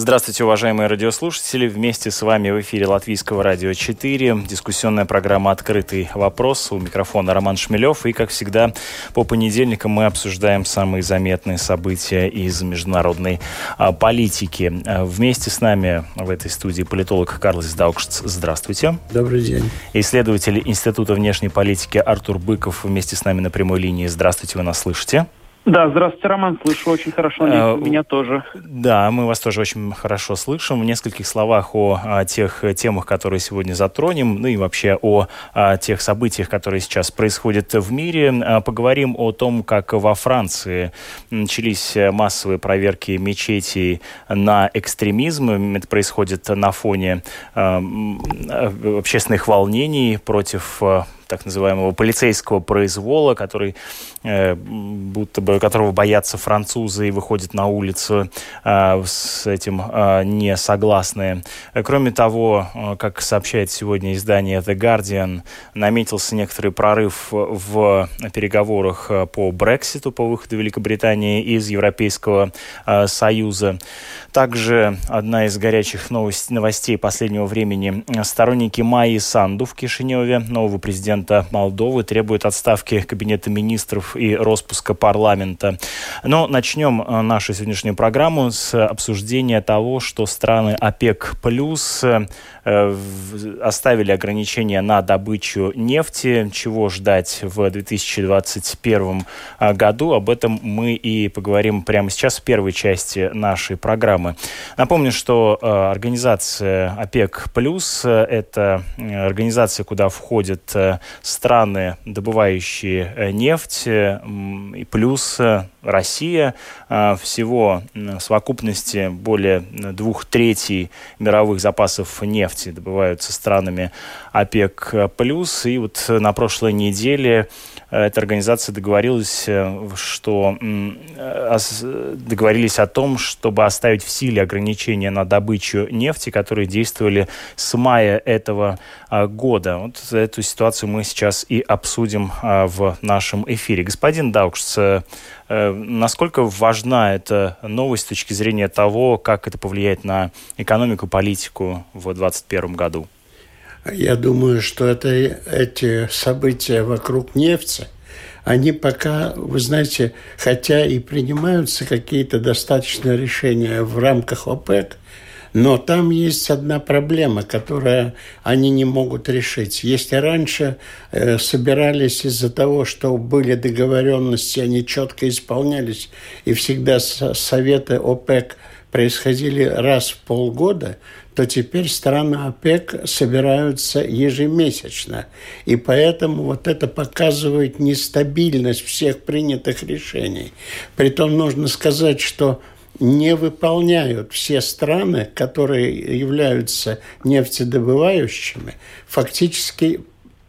Здравствуйте, уважаемые радиослушатели. Вместе с вами в эфире Латвийского радио 4. Дискуссионная программа «Открытый вопрос». У микрофона Роман Шмелев. И, как всегда, по понедельникам мы обсуждаем самые заметные события из международной а, политики. А, вместе с нами в этой студии политолог Карлос Даукшц. Здравствуйте. Добрый день. Исследователь Института внешней политики Артур Быков вместе с нами на прямой линии. Здравствуйте, вы нас слышите? Да, здравствуйте, Роман, слышу очень хорошо, а, меня тоже. Да, мы вас тоже очень хорошо слышим. В нескольких словах о, о тех темах, которые сегодня затронем, ну и вообще о, о тех событиях, которые сейчас происходят в мире. А, поговорим о том, как во Франции начались массовые проверки мечетей на экстремизм. Это происходит на фоне э, общественных волнений против так называемого полицейского произвола, который, э, будто бы, которого боятся французы и выходят на улицу э, с этим э, не согласные. Кроме того, э, как сообщает сегодня издание The Guardian, наметился некоторый прорыв в переговорах э, по Брекситу, по выходу Великобритании из Европейского э, Союза. Также одна из горячих новостей, новостей последнего времени. Сторонники Майи Санду в Кишиневе, нового президента президента Молдовы требует отставки Кабинета министров и распуска парламента. Но начнем э, нашу сегодняшнюю программу с обсуждения того, что страны ОПЕК плюс э, оставили ограничения на добычу нефти. Чего ждать в 2021 э, году? Об этом мы и поговорим прямо сейчас в первой части нашей программы. Напомню, что организация ОПЕК плюс это организация, куда входят страны, добывающие э, нефть, и плюс э, Россия. А, всего в совокупности более двух третей мировых запасов нефти добываются странами ОПЕК+. И вот на прошлой неделе э, эта организация договорилась, что договорились о том, чтобы оставить в силе ограничения на добычу нефти, которые действовали с мая этого а, года. Вот эту ситуацию мы сейчас и обсудим а, в нашем эфире. Господин Даукс, э, э, насколько важна эта новость с точки зрения того, как это повлияет на экономику, политику в 2021 году? Я думаю, что это, эти события вокруг нефти, они пока, вы знаете, хотя и принимаются какие-то достаточные решения в рамках ОПЕК, но там есть одна проблема, которую они не могут решить. Если раньше э, собирались из-за того, что были договоренности, они четко исполнялись, и всегда советы ОПЕК происходили раз в полгода, то теперь страны ОПЕК собираются ежемесячно. И поэтому вот это показывает нестабильность всех принятых решений. Притом нужно сказать, что не выполняют все страны, которые являются нефтедобывающими, фактически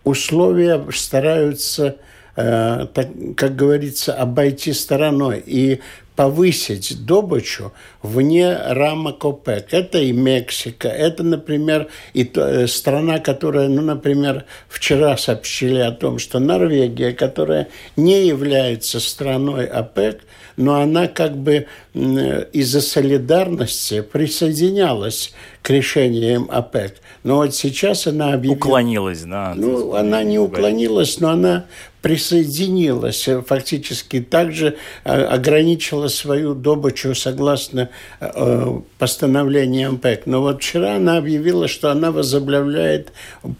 условия стараются, э, так, как говорится, обойти стороной. И повысить добычу вне рамок ОПЕК. Это и Мексика, это, например, и то, э, страна, которая, ну, например, вчера сообщили о том, что Норвегия, которая не является страной ОПЕК, но она как бы из-за солидарности присоединялась к решениям ОПЕК. Но вот сейчас она объявила... Уклонилась, да. Ну, она не уклонилась, но она присоединилась, э, фактически также э, ограничила свою добычу согласно э, постановлениям ПЭК. Но вот вчера она объявила, что она возобновляет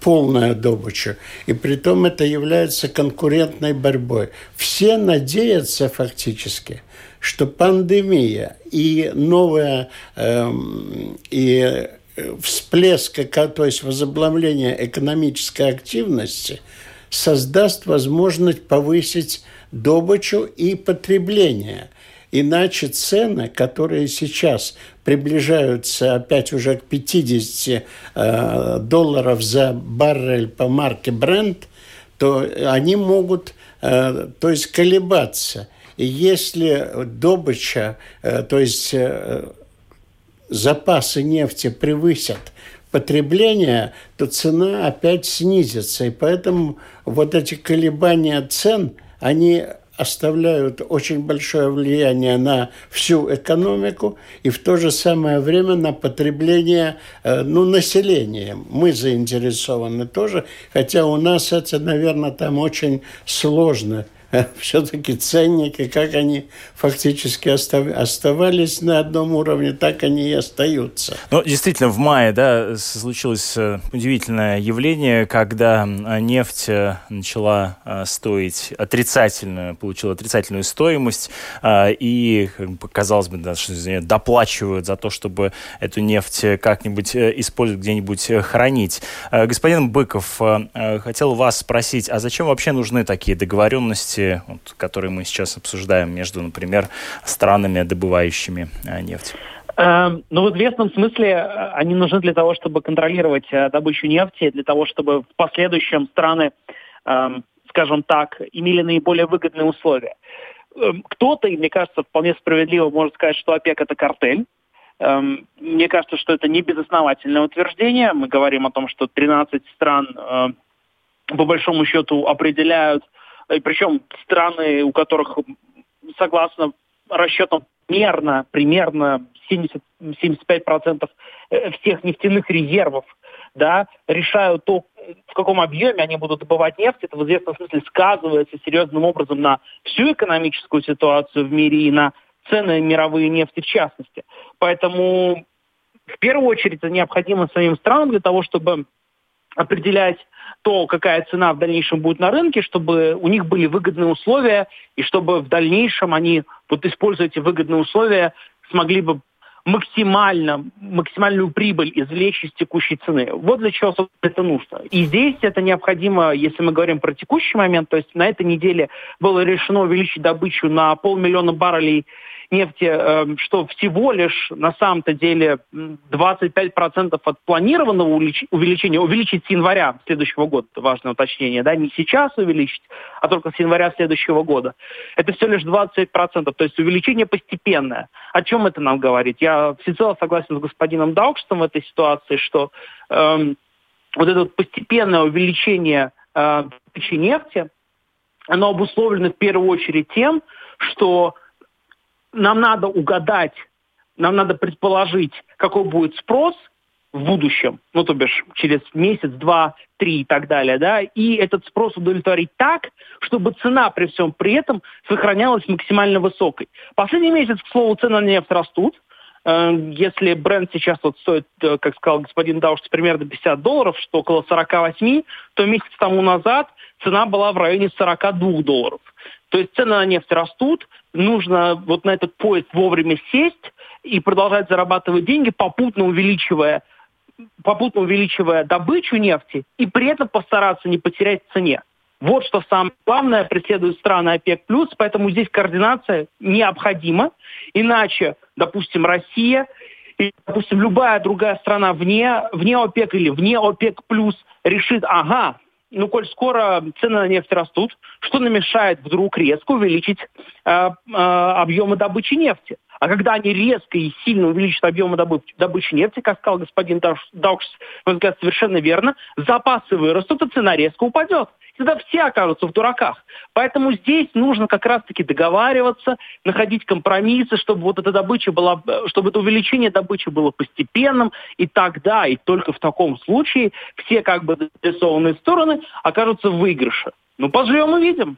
полную добычу. И при том это является конкурентной борьбой. Все надеются фактически, что пандемия и новая э, и всплеска, то есть возобновление экономической активности – создаст возможность повысить добычу и потребление. Иначе цены, которые сейчас приближаются опять уже к 50 э, долларов за баррель по марке Brent, то они могут, то есть, колебаться. Если добыча, то есть запасы нефти превысят потребление, то цена опять снизится. И поэтому вот эти колебания цен, они оставляют очень большое влияние на всю экономику и в то же самое время на потребление э, ну, населения. Мы заинтересованы тоже, хотя у нас это, наверное, там очень сложно – все-таки ценники, как они фактически оставались на одном уровне, так они и остаются. Ну, действительно, в мае да, случилось э, удивительное явление, когда нефть э, начала э, стоить отрицательную, получила отрицательную стоимость, и, казалось бы, да, что доплачивают за то, чтобы эту нефть как-нибудь использовать, где-нибудь хранить. Господин Быков, хотел вас спросить, а зачем вообще нужны такие договоренности сложности, вот, которые мы сейчас обсуждаем между, например, странами, добывающими э, нефть? Эм, ну, в известном смысле э, они нужны для того, чтобы контролировать э, добычу нефти, для того, чтобы в последующем страны, эм, скажем так, имели наиболее выгодные условия. Эм, кто-то, и мне кажется, вполне справедливо может сказать, что ОПЕК – это картель. Мне кажется, что это не безосновательное утверждение. Мы говорим о том, что 13 стран по большому счету определяют и причем страны, у которых, согласно расчетам, примерно, примерно 70, 75% э, всех нефтяных резервов да, решают то, в каком объеме они будут добывать нефть, это в известном смысле сказывается серьезным образом на всю экономическую ситуацию в мире и на цены мировые нефти в частности. Поэтому в первую очередь это необходимо самим странам для того, чтобы определять то, какая цена в дальнейшем будет на рынке, чтобы у них были выгодные условия, и чтобы в дальнейшем они, вот используя эти выгодные условия, смогли бы максимально, максимальную прибыль извлечь из текущей цены. Вот для чего это нужно. И здесь это необходимо, если мы говорим про текущий момент, то есть на этой неделе было решено увеличить добычу на полмиллиона баррелей нефти, эм, что всего лишь на самом-то деле 25% от планированного увеличения, увеличить с января следующего года, важное уточнение, да, не сейчас увеличить, а только с января следующего года. Это всего лишь 25%, то есть увеличение постепенное. О чем это нам говорит? Я всецело согласен с господином Даукштом в этой ситуации, что эм, вот это вот постепенное увеличение э, нефти, оно обусловлено в первую очередь тем, что нам надо угадать, нам надо предположить, какой будет спрос в будущем, ну, то бишь через месяц, два, три и так далее, да, и этот спрос удовлетворить так, чтобы цена при всем при этом сохранялась максимально высокой. Последний месяц, к слову, цены на нефть растут, э, если бренд сейчас вот стоит, э, как сказал господин Дауш, примерно 50 долларов, что около 48, то месяц тому назад цена была в районе 42 долларов. То есть цены на нефть растут, нужно вот на этот поезд вовремя сесть и продолжать зарабатывать деньги, попутно увеличивая попутно увеличивая добычу нефти и при этом постараться не потерять в цене. Вот что самое главное преследуют страны ОПЕК+, поэтому здесь координация необходима. Иначе, допустим, Россия или, допустим, любая другая страна вне, вне ОПЕК или вне ОПЕК+, решит, ага, ну, коль скоро цены на нефть растут, что намешает вдруг резко увеличить э, э, объемы добычи нефти? А когда они резко и сильно увеличат объемы добычи, нефти, как сказал господин Даукс, совершенно верно, запасы вырастут, и цена резко упадет тогда все окажутся в дураках. Поэтому здесь нужно как раз-таки договариваться, находить компромиссы, чтобы вот эта добыча была, чтобы это увеличение добычи было постепенным, и тогда, и только в таком случае все как бы заинтересованные стороны окажутся в выигрыше. Ну, поживем и видим.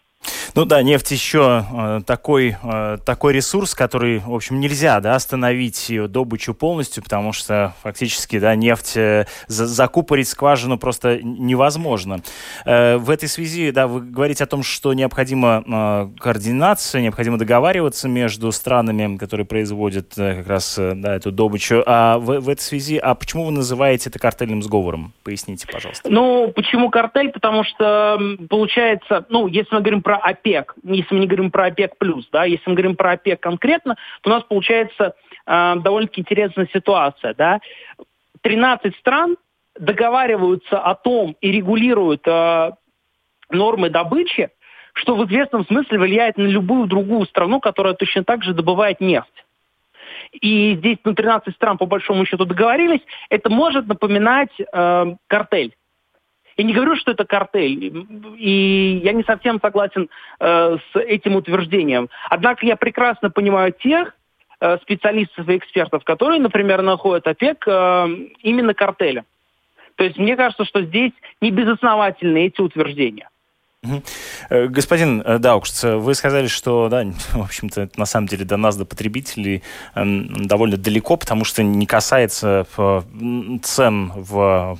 Ну да, нефть еще э, такой, э, такой ресурс, который, в общем, нельзя да, остановить ее добычу полностью, потому что фактически да, нефть э, за, закупорить скважину просто невозможно. Э, в этой связи да, вы говорите о том, что необходима э, координация, необходимо договариваться между странами, которые производят э, как раз э, да, эту добычу. А в, в этой связи, а почему вы называете это картельным сговором? Поясните, пожалуйста. Ну, почему картель? Потому что получается, ну, если мы говорим про ОПЕК, если мы не говорим про ОПЕК+, плюс, да, если мы говорим про ОПЕК конкретно, то у нас получается э, довольно-таки интересная ситуация, да. 13 стран договариваются о том и регулируют э, нормы добычи, что в известном смысле влияет на любую другую страну, которая точно так же добывает нефть. И здесь ну, 13 стран по большому счету договорились, это может напоминать э, картель. Я не говорю, что это картель, и я не совсем согласен э, с этим утверждением. Однако я прекрасно понимаю тех э, специалистов и экспертов, которые, например, находят ОПЕК э, именно картелем. То есть мне кажется, что здесь не безосновательны эти утверждения. Э, господин э, Даукшц, вы сказали, что, да, в общем-то, на самом деле до нас, до потребителей, эм, довольно далеко, потому что не касается э, цен в,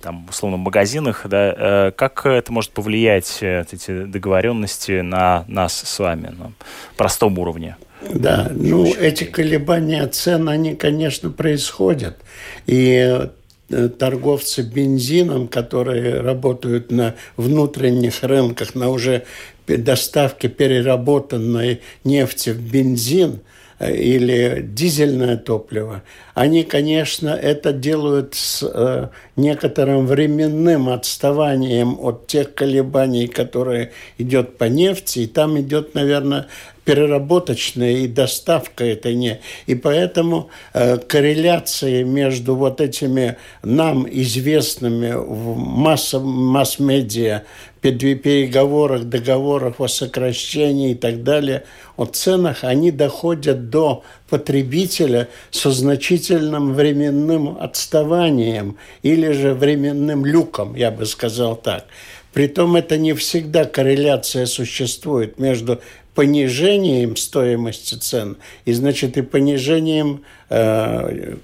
там, условно, магазинах, да, как это может повлиять, эти договоренности, на нас с вами на простом уровне? Да, ну, эти колебания цен, они, конечно, происходят. И торговцы бензином, которые работают на внутренних рынках, на уже доставке переработанной нефти в бензин э, или дизельное топливо, они, конечно, это делают с э, некоторым временным отставанием от тех колебаний, которые идет по нефти, и там идет, наверное, переработочная и доставка это не. И поэтому э, корреляции между вот этими нам известными в масса, масс-медиа переговорах, договорах о сокращении и так далее, о ценах, они доходят до потребителя со значительным временным отставанием или же временным люком, я бы сказал так. Притом это не всегда корреляция существует между понижением стоимости цен и, значит, и понижением э,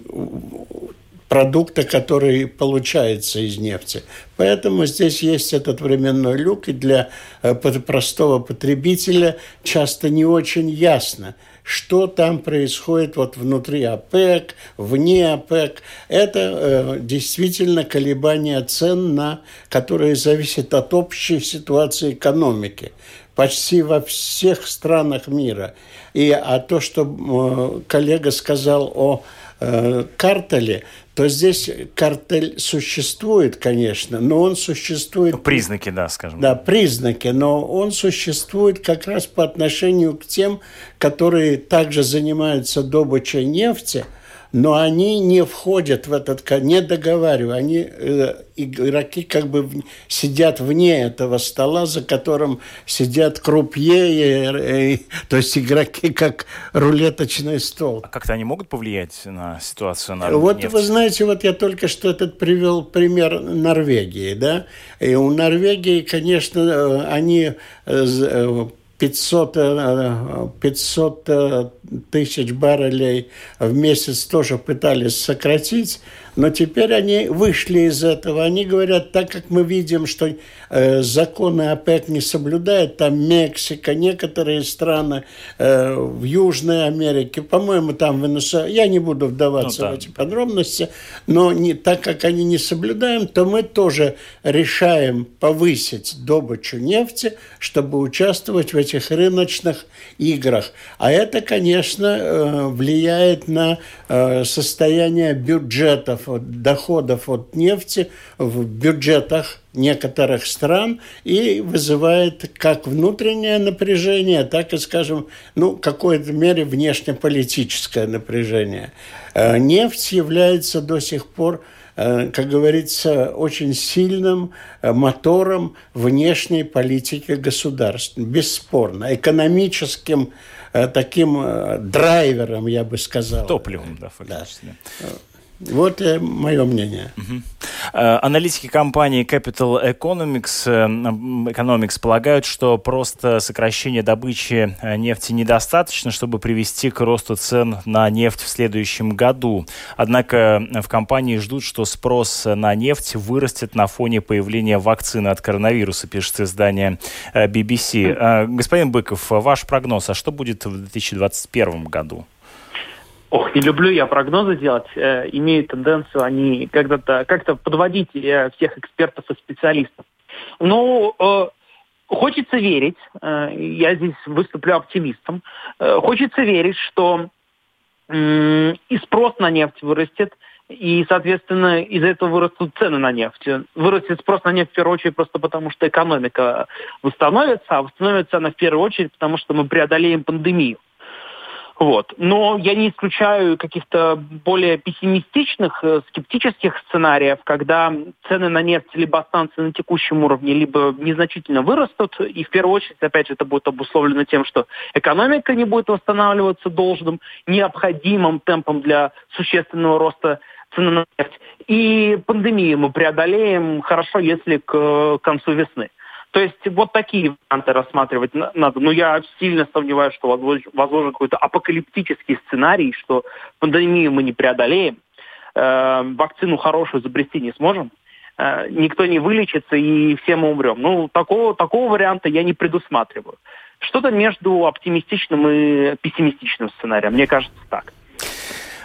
продукта, который получается из нефти. Поэтому здесь есть этот временной люк, и для э, простого потребителя часто не очень ясно, что там происходит вот внутри ОПЕК, вне ОПЕК. Это э, действительно колебания цен, на, которые зависят от общей ситуации экономики почти во всех странах мира. И а то, что э, коллега сказал о э, картеле, то здесь картель существует, конечно, но он существует... Признаки, да, скажем. Да, признаки, но он существует как раз по отношению к тем, которые также занимаются добычей нефти – но они не входят в этот, не договаривают, они, э, игроки как бы сидят вне этого стола, за которым сидят крупье, и, и, то есть игроки как рулеточный стол. А как-то они могут повлиять на ситуацию на Вот нефть? вы знаете, вот я только что этот привел пример Норвегии, да, и у Норвегии, конечно, э, они э, 500, 500 э, э, тысяч баррелей в месяц тоже пытались сократить. Но теперь они вышли из этого. Они говорят, так как мы видим, что э, законы ОПЕК не соблюдают, там Мексика, некоторые страны э, в Южной Америке, по-моему, там Венесуэла, я не буду вдаваться ну, да. в эти подробности, но не, так как они не соблюдают, то мы тоже решаем повысить добычу нефти, чтобы участвовать в этих рыночных играх. А это, конечно, э, влияет на э, состояние бюджетов доходов от нефти в бюджетах некоторых стран и вызывает как внутреннее напряжение, так и, скажем, ну, какой-то мере внешнеполитическое напряжение. Э, нефть является до сих пор как говорится, очень сильным э, мотором внешней политики государств, бесспорно, экономическим таким драйвером, я бы сказал. Топливом, да, фактически. Да. Вот э, мое мнение. Угу. Аналитики компании Capital Economics, э, Economics полагают, что просто сокращение добычи нефти недостаточно, чтобы привести к росту цен на нефть в следующем году. Однако в компании ждут, что спрос на нефть вырастет на фоне появления вакцины от коронавируса, пишет издание BBC. Господин Быков, ваш прогноз, а что будет в 2021 году? Ох, не люблю я прогнозы делать. Э, имею тенденцию они когда-то как-то подводить э, всех экспертов и специалистов. Ну, э, хочется верить, э, я здесь выступлю оптимистом, э, хочется верить, что э, и спрос на нефть вырастет, и, соответственно, из-за этого вырастут цены на нефть. Вырастет спрос на нефть в первую очередь просто потому, что экономика восстановится, а восстановится она в первую очередь потому, что мы преодолеем пандемию. Вот. Но я не исключаю каких-то более пессимистичных, э, скептических сценариев, когда цены на нефть либо останутся на текущем уровне, либо незначительно вырастут. И в первую очередь, опять же, это будет обусловлено тем, что экономика не будет восстанавливаться должным, необходимым темпом для существенного роста цены на нефть. И пандемию мы преодолеем хорошо, если к концу весны. То есть вот такие варианты рассматривать надо. Но я сильно сомневаюсь, что возможен какой-то апокалиптический сценарий, что пандемию мы не преодолеем, э, вакцину хорошую изобрести не сможем, э, никто не вылечится и все мы умрем. Ну, такого, такого варианта я не предусматриваю. Что-то между оптимистичным и пессимистичным сценарием, мне кажется так.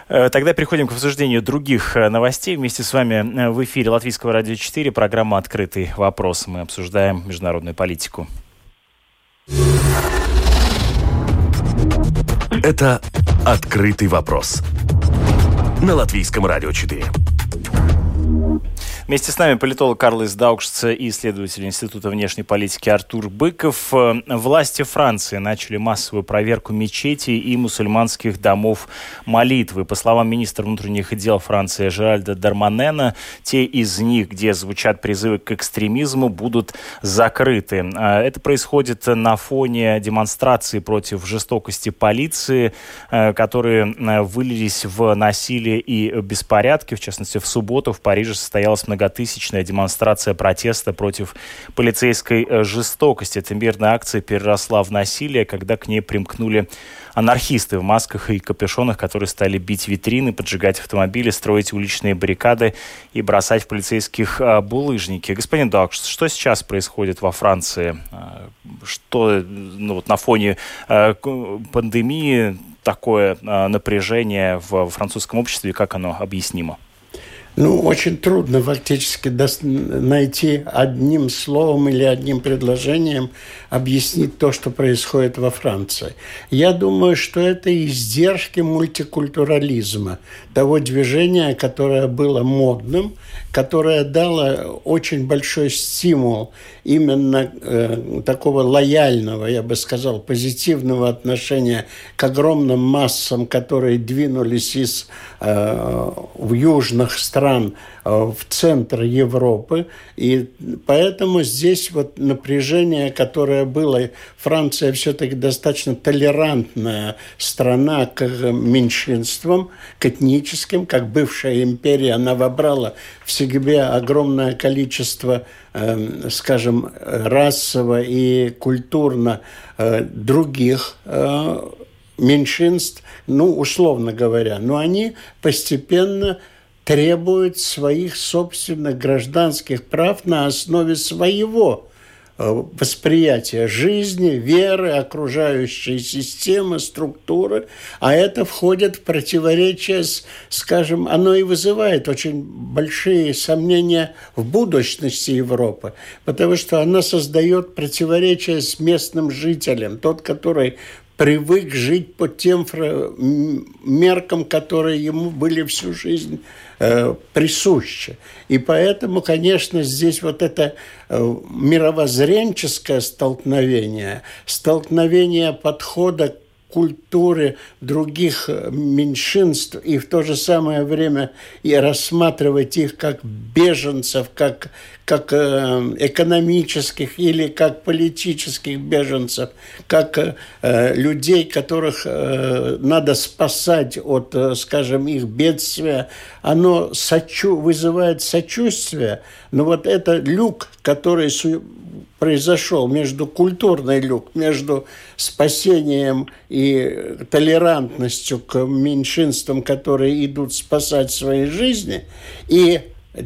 Э, тогда переходим к обсуждению других э, новостей. Вместе с вами э, в эфире Латвийского радио 4 программа «Открытый вопрос». Мы обсуждаем международную политику. Это «Открытый вопрос» на Латвийском радио 4. Вместе с нами политолог Карлос Даукшц и исследователь Института внешней политики Артур Быков. Э, власти Франции начали массовую проверку мечетей и мусульманских домов молитвы. По словам министра внутренних дел Франции Жеральда Дарманена, те из них, где звучат призывы к экстремизму, будут закрыты. Э, это происходит на фоне демонстрации против жестокости полиции, э, которые вылились в насилие и беспорядки. В частности, в субботу в Париже состоялась много многотысячная демонстрация протеста против полицейской э, жестокости. Эта мирная акция переросла в насилие, когда к ней примкнули анархисты в масках и капюшонах, которые стали бить витрины, поджигать автомобили, строить уличные баррикады и бросать в полицейских а, булыжники. Господин Дакш, что сейчас происходит во Франции? А, что ну, вот на фоне пандемии такое напряжение в французском обществе, как оно объяснимо? Ну, очень трудно фактически найти одним словом или одним предложением объяснить то, что происходит во Франции. Я думаю, что это издержки мультикультурализма, того движения, которое было модным, которое дало очень большой стимул именно э, такого лояльного, я бы сказал, позитивного отношения к огромным массам, которые двинулись из э, в южных стран э, в центр Европы. И поэтому здесь вот напряжение, которое было, Франция все-таки достаточно толерантная страна к меньшинствам, к этническим, как бывшая империя, она вобрала в себе огромное количество, э, скажем, расово и культурно э, других э, меньшинств, ну, условно говоря, но они постепенно требуют своих собственных гражданских прав на основе своего Э, восприятия жизни, веры, окружающей системы, структуры, а это входит в противоречие с, скажем, оно и вызывает очень большие сомнения в будущности Европы, потому что она создает противоречие с местным жителем, тот, который привык жить по тем меркам, которые ему были всю жизнь Э, присуще. И поэтому, конечно, здесь вот это э, мировоззренческое столкновение, столкновение подхода культуры других э, меньшинств и в то же самое время и рассматривать их как беженцев, как, как э, экономических или как политических беженцев, как э, людей, которых надо спасать от, скажем, их бедствия, оно сочу, вызывает сочувствие, но вот это люк, который произошел между культурной люк, между спасением и толерантностью к меньшинствам, которые идут спасать свои жизни, и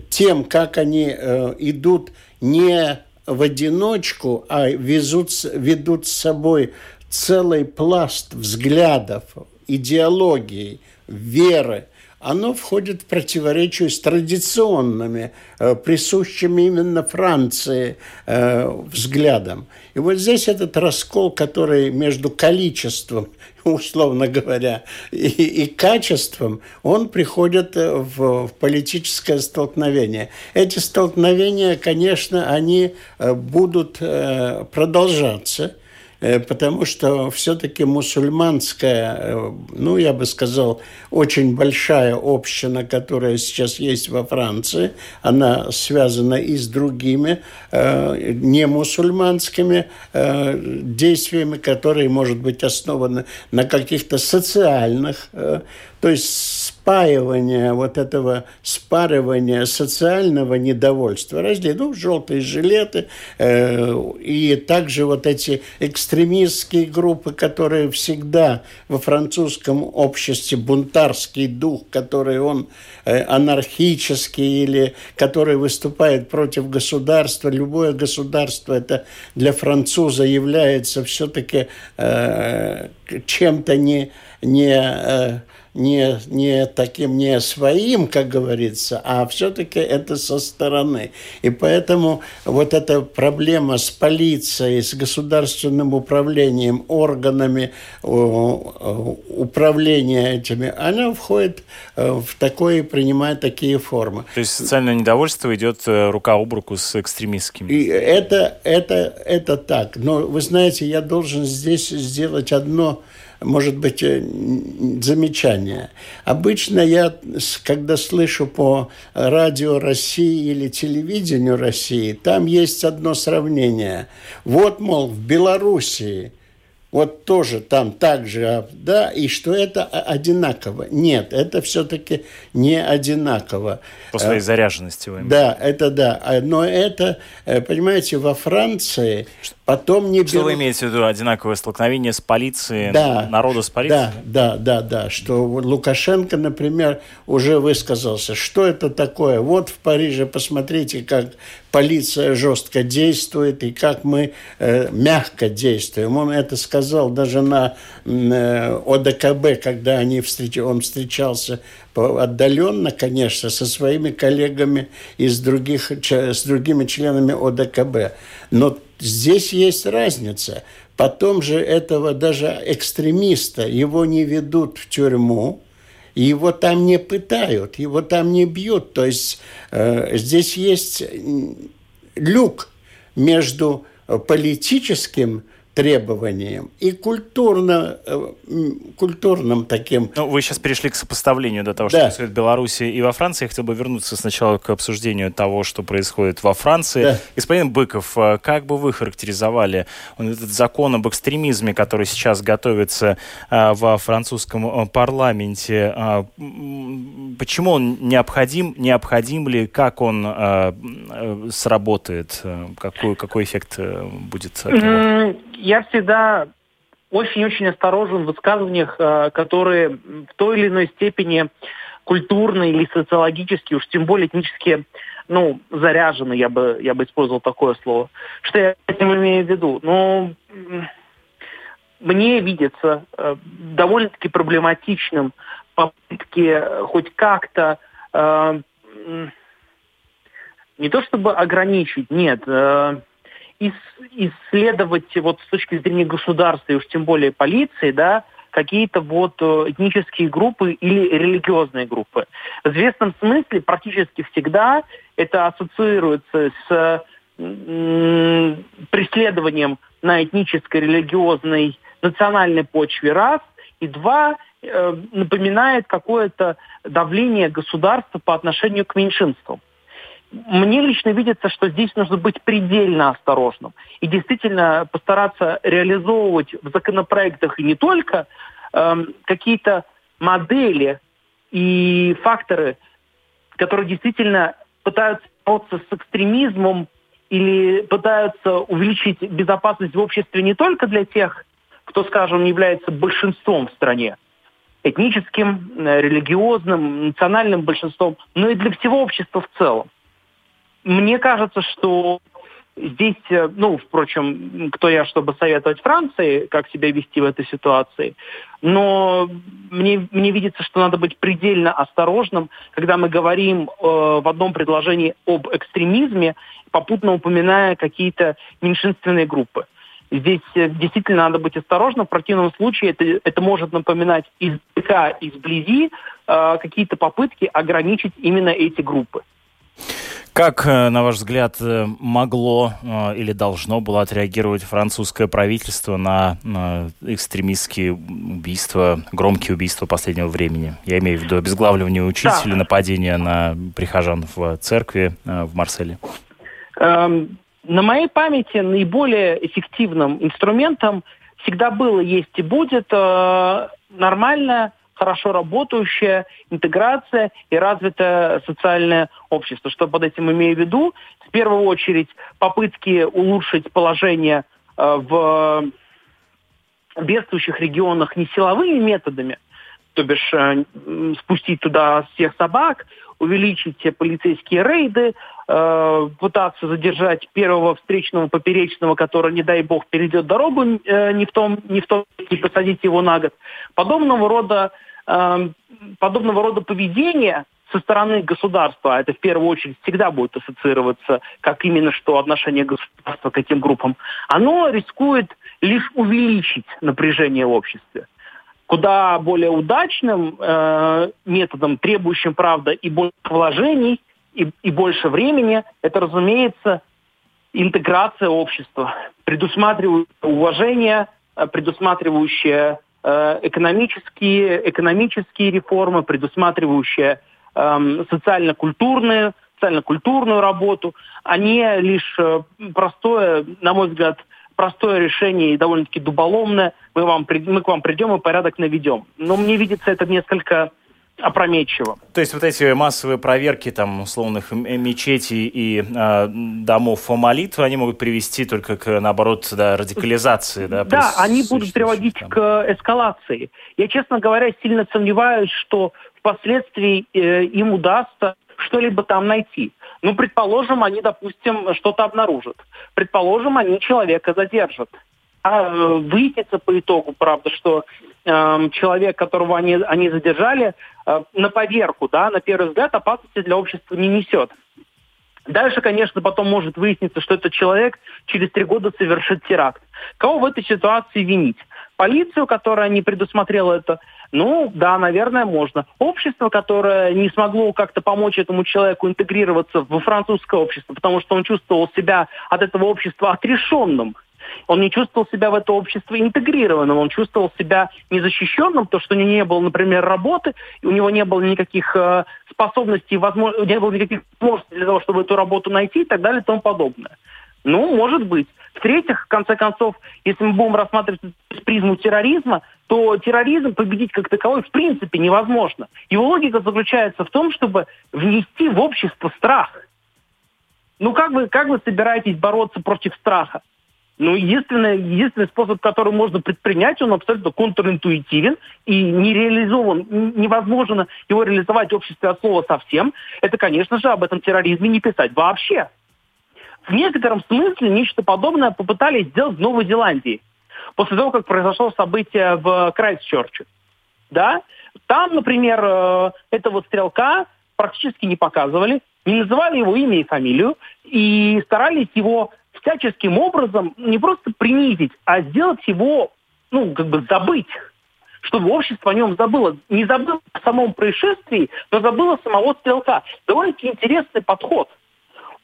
тем, как они э, идут не в одиночку, а везут, ведут с собой целый пласт взглядов, идеологий, веры, оно входит в противоречие с традиционными, э, присущими именно Франции э, взглядом. И вот здесь этот раскол, который между количеством условно говоря, и, и качеством, он приходит в, в политическое столкновение. Эти столкновения, конечно, они э, будут э, продолжаться – Э, потому что все-таки мусульманская, э, ну, я бы сказал, очень большая община, которая сейчас есть во Франции, она связана и с другими э, не мусульманскими действиями, которые, может быть, основаны на каких-то социальных, то есть спаивания, вот этого спаривания социального недовольства. Разделили, ну, желтые жилеты, э, и также вот эти экстремистские группы, которые всегда во французском обществе, бунтарский дух, который он э, анархический или который выступает против государства. Любое государство это для француза является все-таки э, чем-то не, не э, не, не таким, не своим, как говорится, а все-таки это со стороны. И поэтому вот эта проблема с полицией, с государственным управлением, органами управления этими, она входит э, в такое принимает такие формы. То есть социальное недовольство идет э, рука об руку с экстремистскими? И это, это, это так. Но вы знаете, я должен здесь сделать одно может быть, э, замечание. Обычно я, когда слышу по радио России или телевидению России, там есть одно сравнение. Вот, мол, в Белоруссии – вот тоже там так же, а, да, и что это одинаково. Нет, это все-таки не одинаково. По своей э, заряженности вы Да, это да. А, но это, э, понимаете, во Франции потом не Что берут... вы имеете в виду? Одинаковое столкновение с полицией, да, народа с полицией? Да, да, да, да. Что Лукашенко, например, уже высказался, что это такое. Вот в Париже, посмотрите, как полиция жестко действует и как мы э, мягко действуем. Он это сказал даже на э, ОДКБ, когда они встреч... он встречался отдаленно, конечно, со своими коллегами из других, с другими членами ОДКБ. Но здесь есть разница. Потом же этого даже экстремиста, его не ведут в тюрьму, его там не пытают, его там не бьют. То есть э, здесь есть люк между политическим требованиям и культурно, э, культурным таким... Ну, вы сейчас перешли к сопоставлению до того, что да. происходит в Беларуси и во Франции. Я хотел бы вернуться сначала к обсуждению того, что происходит во Франции. Да. Господин Быков, э, как бы вы характеризовали этот закон об экстремизме, который сейчас готовится э, во французском парламенте? Почему он необходим? Необходим ли? Как он сработает? Какой, какой эффект будет от него? Я всегда очень-очень осторожен в высказываниях, э, которые в той или иной степени культурно или социологически, уж тем более этнически, ну, заряжены, я бы, я бы использовал такое слово. Что я этим имею в виду? Ну, мне видится э, довольно-таки проблематичным попытки хоть как-то э, не то чтобы ограничить, нет, э, исследовать вот с точки зрения государства и уж тем более полиции, да, какие-то вот э, этнические группы или религиозные группы. В известном смысле практически всегда это ассоциируется с преследованием на этнической, религиозной, национальной почве раз, и два, э, напоминает какое-то давление государства по отношению к меньшинствам мне лично видится, что здесь нужно быть предельно осторожным и действительно постараться реализовывать в законопроектах и не только э, какие-то модели и факторы, которые действительно пытаются бороться с экстремизмом или пытаются увеличить безопасность в обществе не только для тех, кто, скажем, является большинством в стране, этническим, э, религиозным, национальным большинством, но и для всего общества в целом. Мне кажется, что здесь, э, ну, впрочем, кто я, чтобы советовать Франции, как себя вести в этой ситуации, но мне, мне видится, что надо быть предельно осторожным, когда мы говорим э, в одном предложении об экстремизме, попутно упоминая какие-то меньшинственные группы. Здесь э, действительно надо быть осторожным. В противном случае это, это может напоминать издалека, изблизи э, какие-то попытки ограничить именно эти группы. Как, э, на ваш взгляд, э, могло э, или должно было отреагировать французское правительство на экстремистские убийства, громкие убийства последнего времени? Я имею в виду обезглавливание учителя, да. нападение на прихожан в церкви в Марселе. Эм, на моей памяти наиболее эффективным инструментом всегда было, есть и будет нормальная хорошо работающая интеграция и развитое социальное общество. Что под этим имею в виду? В первую очередь попытки улучшить положение э, в бедствующих регионах не силовыми методами, то бишь э, спустить туда всех собак, увеличить полицейские рейды, э, пытаться задержать первого встречного поперечного, который, не дай бог, перейдет дорогу не в том, не в том, и посадить его на год. Подобного рода Эм, подобного рода поведение со стороны государства, а это в первую очередь всегда будет ассоциироваться как именно что отношение государства к этим группам, оно рискует лишь увеличить напряжение в обществе. Куда более удачным э, методом, требующим, правда, и больше вложений, и, и больше времени, это, разумеется, интеграция общества, предусматривающее уважение, э, предусматривающее Э, экономические, экономические реформы, предусматривающие эм, социально-культурную, социально-культурную работу, они лишь э, простое, на мой взгляд, простое решение и довольно-таки дуболомное. Мы, вам, мы к вам придем и порядок наведем. Но мне видится это несколько опрометчиво. То есть вот эти массовые проверки там условных мечетей и э, домов молитвы, они могут привести только к, наоборот, да, радикализации. Да, да они будут приводить там. к эскалации. Я, честно говоря, сильно сомневаюсь, что впоследствии э, им удастся что-либо там найти. Ну, предположим, они, допустим, что-то обнаружат. Предположим, они человека задержат. А э, выяснится по итогу, правда, что э, человек, которого они, они задержали, э, на поверку, да, на первый взгляд, опасности для общества не несет. Дальше, конечно, потом может выясниться, что этот человек через три года совершит теракт. Кого в этой ситуации винить? Полицию, которая не предусмотрела это? Ну, да, наверное, можно. Общество, которое не смогло как-то помочь этому человеку интегрироваться во французское общество, потому что он чувствовал себя от этого общества отрешенным. Он не чувствовал себя в это общество интегрированным, он чувствовал себя незащищенным, то, что у него не было, например, работы, и у него не было никаких э, способностей, возможно, не было никаких возможностей для того, чтобы эту работу найти и так далее и тому подобное. Ну, может быть. В-третьих, в конце концов, если мы будем рассматривать призму терроризма, то терроризм победить как таковой в принципе невозможно. Его логика заключается в том, чтобы внести в общество страх. Ну как вы, как вы собираетесь бороться против страха? Ну, единственный, единственный способ, который можно предпринять, он абсолютно контринтуитивен и не реализован, невозможно его реализовать в обществе от слова совсем, это, конечно же, об этом терроризме не писать вообще. В некотором смысле нечто подобное попытались сделать в Новой Зеландии после того, как произошло событие в Крайстчерче. Да? Там, например, э, этого стрелка практически не показывали, не называли его имя и фамилию и старались его всяческим образом не просто принизить, а сделать его, ну, как бы забыть чтобы общество о нем забыло. Не забыло о самом происшествии, но забыло самого стрелка. Довольно-таки интересный подход.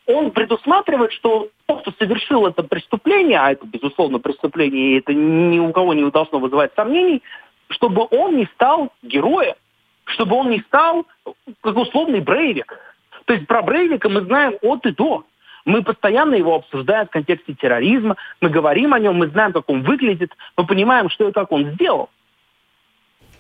Он предусматривает, что тот, кто совершил это преступление, а это, безусловно, преступление, и это ни у кого не должно вызывать сомнений, чтобы он не стал героем, чтобы он не стал как условный Брейвик. То есть про Брейвика мы знаем от и до. Мы постоянно его обсуждаем в контексте терроризма, мы говорим о нем, мы знаем, как он выглядит, мы понимаем, что и как он сделал.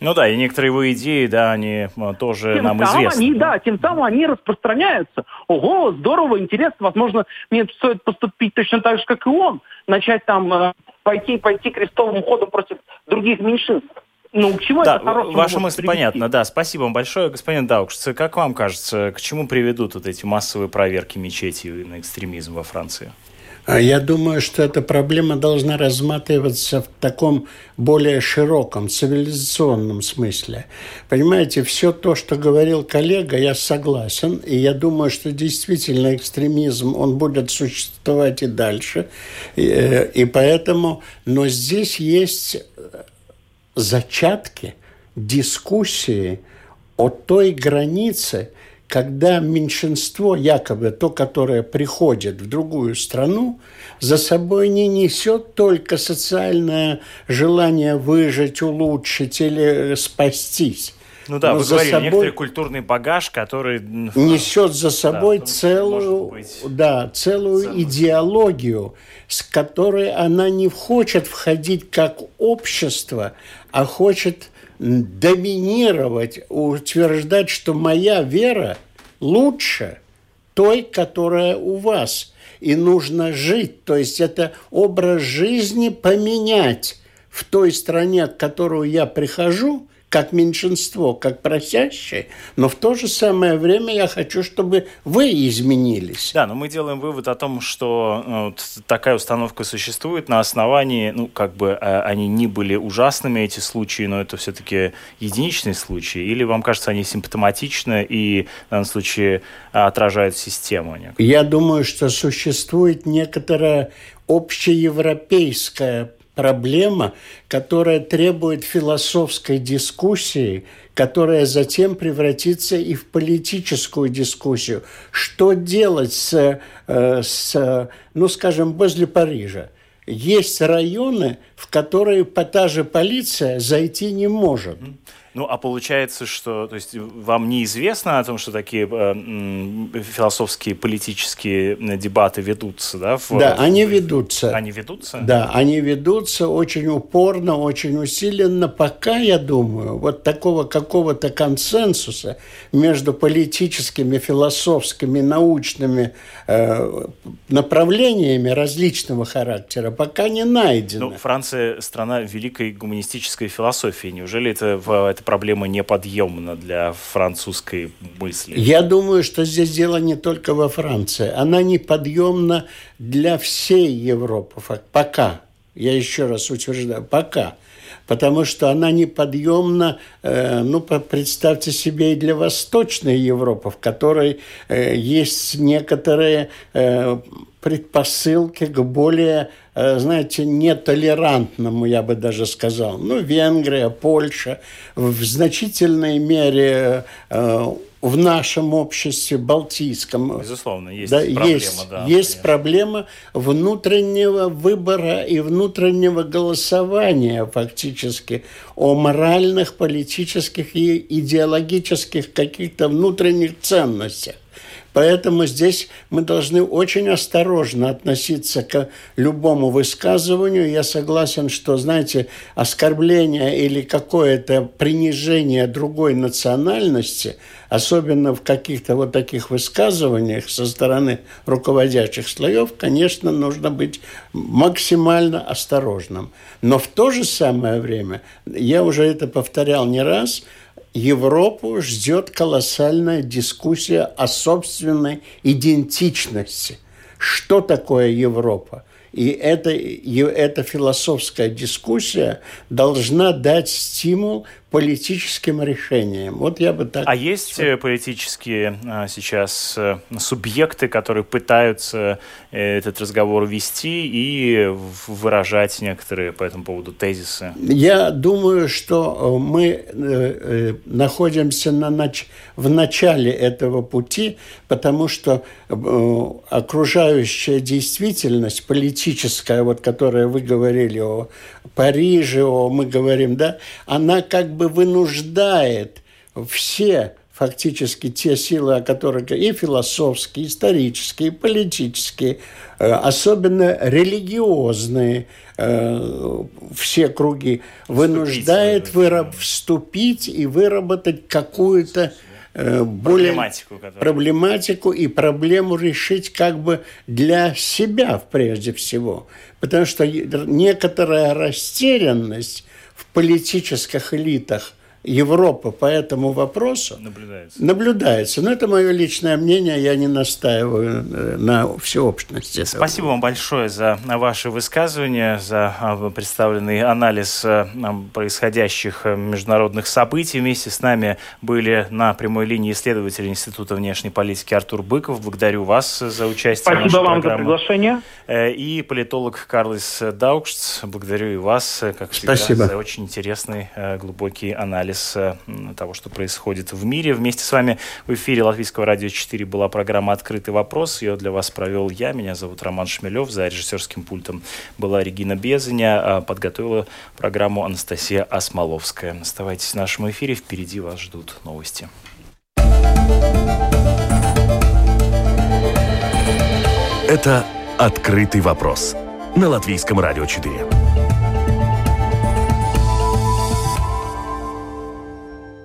Ну да, и некоторые его идеи, да, они э, тоже тем нам самым известны. Они, да, тем самым они распространяются. Ого, здорово, интересно, возможно, мне стоит поступить точно так же, как и он, начать там э, пойти, пойти крестовым ходом против других меньшинств. Ну, к чему да, это Ваша мысль привести? понятна, да. Спасибо вам большое, господин Даукш. Как вам кажется, к чему приведут вот эти массовые проверки мечети на экстремизм во Франции? А я думаю, что эта проблема должна рассматриваться в таком более широком, цивилизационном смысле. Понимаете, все то, что говорил коллега, я согласен. И я думаю, что действительно экстремизм, он будет существовать и дальше. И, э, и поэтому, но здесь есть зачатки дискуссии о той границе, когда меньшинство, якобы то, которое приходит в другую страну, за собой не несет только социальное желание выжить, улучшить или спастись. Ну да, Но вы говорили, собой некоторый культурный багаж, который... Несет за собой да, целую, да, целую ценность. идеологию, с которой она не хочет входить как общество, а хочет доминировать, утверждать, что моя вера лучше той, которая у вас. И нужно жить. То есть это образ жизни поменять в той стране, в которую я прихожу – как меньшинство, как просящее, но в то же самое время я хочу, чтобы вы изменились. Да, но мы делаем вывод о том, что ну, такая установка существует на основании, ну, как бы а, они не были ужасными, эти случаи, но это все-таки единичные случаи, или вам кажется, они симптоматичны и в данном случае отражают систему? Некую? Я думаю, что существует некоторая общеевропейская проблема, которая требует философской дискуссии, которая затем превратится и в политическую дискуссию. Что делать с, э, с ну, скажем, возле Парижа? Есть районы, в которые та же полиция зайти не может. Ну, а получается, что то есть, вам неизвестно о том, что такие э, философские, политические дебаты ведутся, да? В, да, они ведутся. Они ведутся? Да, они ведутся очень упорно, очень усиленно. Пока, я думаю, вот такого какого-то консенсуса между политическими, философскими, научными э, направлениями различного характера пока не найдено. Ну, Франция – страна великой гуманистической философии. Неужели это, это проблема неподъемна для французской мысли? Я думаю, что здесь дело не только во Франции. Она неподъемна для всей Европы. Пока. Я еще раз утверждаю, пока. Потому что она неподъемна, э, ну, представьте себе, и для Восточной Европы, в которой э, есть некоторые э, предпосылки к более, э, знаете, нетолерантному, я бы даже сказал. Ну, Венгрия, Польша, в значительной мере э, в нашем обществе балтийском. Безусловно, есть да, проблема. Есть, да, есть проблема внутреннего выбора и внутреннего голосования фактически о моральных, политических и идеологических каких-то внутренних ценностях. Поэтому здесь мы должны очень осторожно относиться к любому высказыванию. Я согласен, что, знаете, оскорбление или какое-то принижение другой национальности, особенно в каких-то вот таких высказываниях со стороны руководящих слоев, конечно, нужно быть максимально осторожным. Но в то же самое время, я уже это повторял не раз, Европу ждет колоссальная дискуссия о собственной идентичности. Что такое Европа? И эта, эта философская дискуссия должна дать стимул политическим решениям. Вот я бы так... А есть э, политические а, сейчас э, субъекты, которые пытаются э, этот разговор вести и выражать некоторые по этому поводу тезисы? Я думаю, что мы находимся на нач... в начале этого пути, потому что окружающая действительность политическая, вот которая вы говорили о Париже, о, мы говорим, да, она как бы вынуждает все фактически те силы, о которых и философские, исторические, и политические, э, особенно религиозные, э, все круги, вынуждает выраб, вступить и выработать какую-то э, более проблематику, которая... проблематику и проблему решить как бы для себя прежде всего. Потому что некоторая растерянность в политических элитах Европа по этому вопросу наблюдается. наблюдается. Но это мое личное мнение, я не настаиваю э, на всеобщности. Спасибо вам большое за ваше высказывание, за а, представленный анализ э, происходящих э, международных событий. Вместе с нами были на прямой линии исследователи Института внешней политики Артур Быков. Благодарю вас за участие Спасибо в нашей вам программе. за приглашение. И политолог Карлис Даукшц. Благодарю и вас, как всегда, Спасибо. за очень интересный глубокий анализ анализ э, того, что происходит в мире. Вместе с вами в эфире Латвийского радио 4 была программа «Открытый вопрос». Ее для вас провел я. Меня зовут Роман Шмелев. За режиссерским пультом была Регина Безаня. А подготовила программу Анастасия Осмоловская. Оставайтесь в нашем эфире. Впереди вас ждут новости. Это «Открытый вопрос» на Латвийском радио 4.